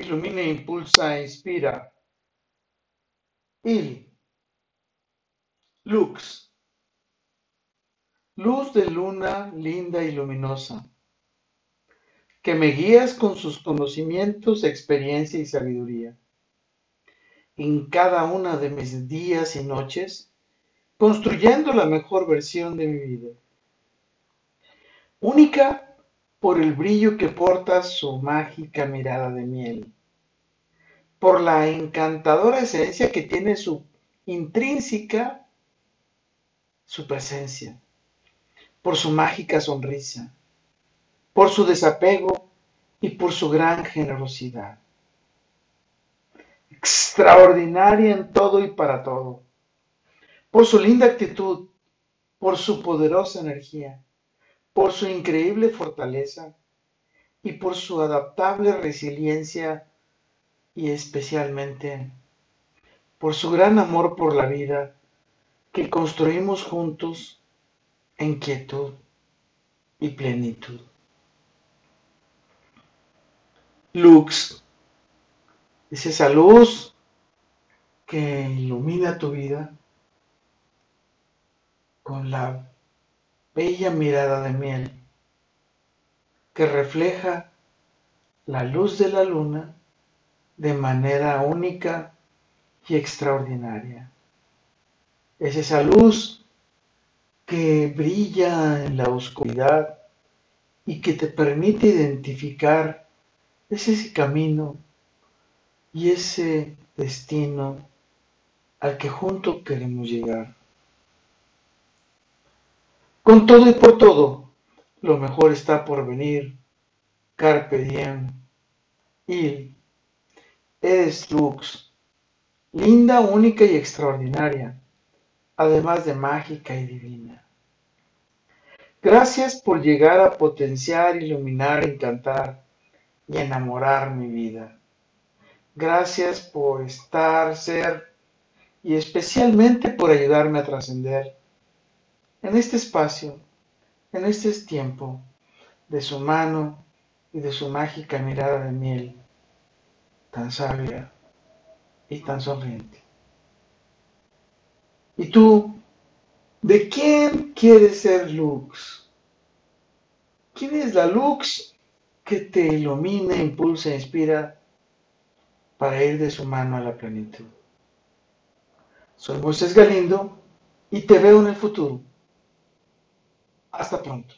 ilumina, impulsa e inspira. Il. Lux. Luz de luna linda y luminosa, que me guías con sus conocimientos, experiencia y sabiduría. En cada una de mis días y noches, construyendo la mejor versión de mi vida. Única por el brillo que porta su mágica mirada de miel, por la encantadora esencia que tiene su intrínseca su presencia, por su mágica sonrisa, por su desapego y por su gran generosidad. Extraordinaria en todo y para todo, por su linda actitud, por su poderosa energía por su increíble fortaleza y por su adaptable resiliencia y especialmente por su gran amor por la vida que construimos juntos en quietud y plenitud. Lux es esa luz que ilumina tu vida con la bella mirada de miel que refleja la luz de la luna de manera única y extraordinaria. Es esa luz que brilla en la oscuridad y que te permite identificar ese camino y ese destino al que juntos queremos llegar. Con todo y por todo, lo mejor está por venir. Carpe diem. Il. Eres lux. Linda, única y extraordinaria, además de mágica y divina. Gracias por llegar a potenciar, iluminar, encantar y enamorar mi vida. Gracias por estar, ser y especialmente por ayudarme a trascender en este espacio, en este tiempo, de su mano y de su mágica mirada de miel, tan sabia y tan sonriente. ¿Y tú, de quién quieres ser Lux? ¿Quién es la Lux que te ilumina, impulsa inspira para ir de su mano a la plenitud? Soy Moisés Galindo y te veo en el futuro. Hasta pronto.